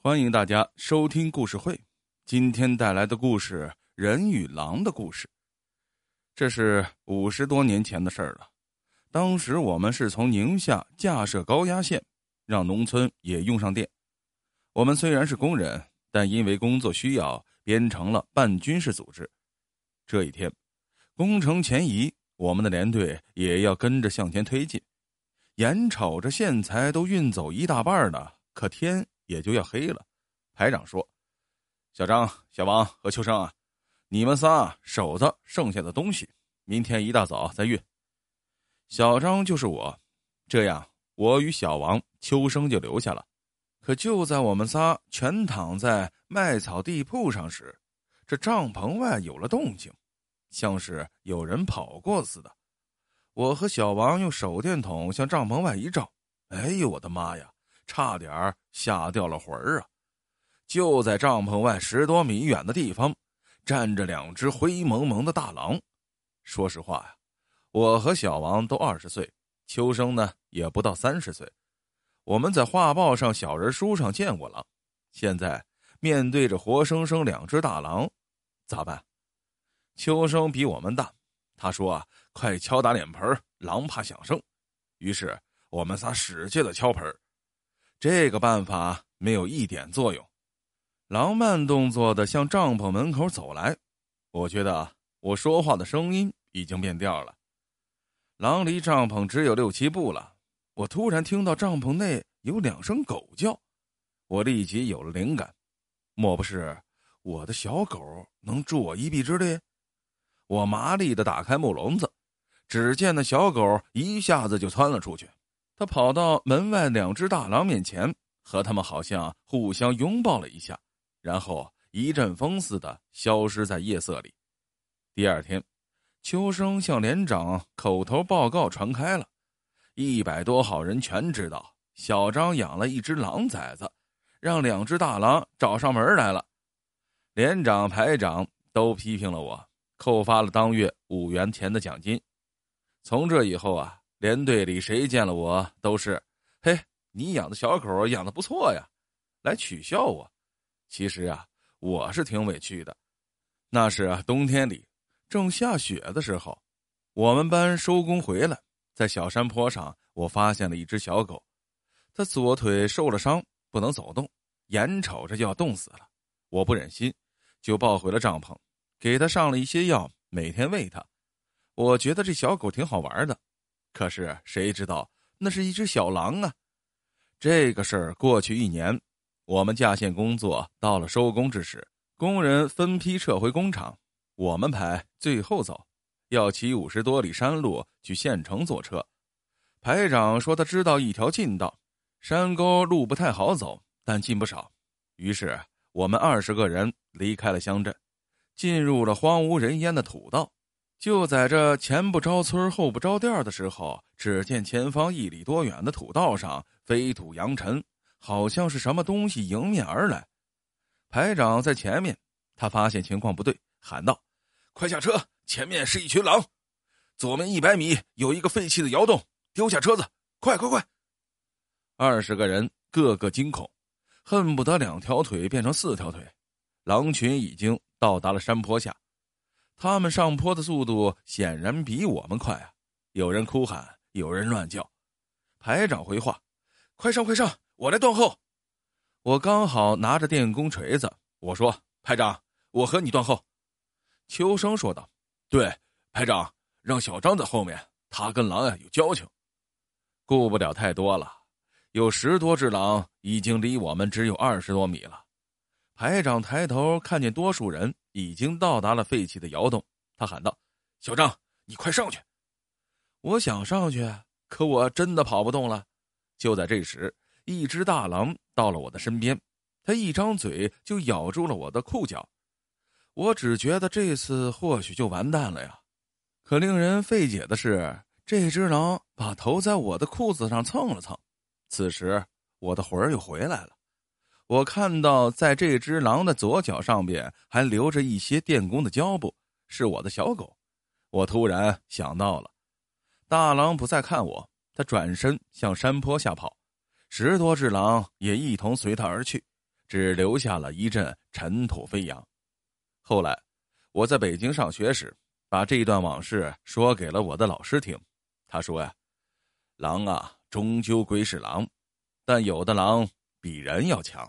欢迎大家收听故事会。今天带来的故事《人与狼的故事》，这是五十多年前的事儿了。当时我们是从宁夏架设高压线，让农村也用上电。我们虽然是工人，但因为工作需要，编成了半军事组织。这一天，工程前移，我们的连队也要跟着向前推进。眼瞅着线材都运走一大半了，可天也就要黑了。排长说：“小张、小王和秋生啊，你们仨守着剩下的东西，明天一大早再运。”小张就是我，这样我与小王、秋生就留下了。可就在我们仨全躺在麦草地铺上时，这帐篷外有了动静，像是有人跑过似的。我和小王用手电筒向帐篷外一照，哎呦我的妈呀，差点吓掉了魂儿啊！就在帐篷外十多米远的地方，站着两只灰蒙蒙的大狼。说实话呀，我和小王都二十岁，秋生呢也不到三十岁。我们在画报上、小人书上见过狼，现在面对着活生生两只大狼，咋办？秋生比我们大，他说啊。快敲打脸盆，狼怕响声。于是我们仨使劲的敲盆，这个办法没有一点作用。狼慢动作的向帐篷门口走来，我觉得我说话的声音已经变调了。狼离帐篷只有六七步了，我突然听到帐篷内有两声狗叫，我立即有了灵感，莫不是我的小狗能助我一臂之力？我麻利的打开木笼子。只见那小狗一下子就窜了出去，他跑到门外两只大狼面前，和他们好像互相拥抱了一下，然后一阵风似的消失在夜色里。第二天，秋生向连长口头报告传开了，一百多号人全知道小张养了一只狼崽子，让两只大狼找上门来了。连长、排长都批评了我，扣发了当月五元钱的奖金。从这以后啊，连队里谁见了我都是，嘿，你养的小狗养的不错呀，来取笑我。其实啊，我是挺委屈的。那是啊，冬天里正下雪的时候，我们班收工回来，在小山坡上，我发现了一只小狗，它左腿受了伤，不能走动，眼瞅着就要冻死了。我不忍心，就抱回了帐篷，给它上了一些药，每天喂它。我觉得这小狗挺好玩的，可是谁知道那是一只小狼啊！这个事儿过去一年，我们架线工作到了收工之时，工人分批撤回工厂，我们排最后走，要骑五十多里山路去县城坐车。排长说他知道一条近道，山沟路不太好走，但近不少。于是我们二十个人离开了乡镇，进入了荒无人烟的土道。就在这前不着村后不着店的时候，只见前方一里多远的土道上飞土扬尘，好像是什么东西迎面而来。排长在前面，他发现情况不对，喊道：“快下车！前面是一群狼，左面一百米有一个废弃的窑洞，丢下车子，快快快！”二十个人个个惊恐，恨不得两条腿变成四条腿。狼群已经到达了山坡下。他们上坡的速度显然比我们快啊！有人哭喊，有人乱叫。排长回话：“快上，快上，我来断后。”我刚好拿着电工锤子，我说：“排长，我和你断后。”秋生说道：“对，排长，让小张在后面，他跟狼呀有交情。”顾不了太多了，有十多只狼已经离我们只有二十多米了。排长抬头看见多数人已经到达了废弃的窑洞，他喊道：“小张，你快上去！”我想上去，可我真的跑不动了。就在这时，一只大狼到了我的身边，它一张嘴就咬住了我的裤脚。我只觉得这次或许就完蛋了呀！可令人费解的是，这只狼把头在我的裤子上蹭了蹭。此时，我的魂儿又回来了。我看到，在这只狼的左脚上边还留着一些电工的胶布，是我的小狗。我突然想到了，大狼不再看我，他转身向山坡下跑，十多只狼也一同随他而去。只留下了一阵尘土飞扬。后来，我在北京上学时，把这段往事说给了我的老师听。他说呀：“狼啊，终究归是狼，但有的狼比人要强。”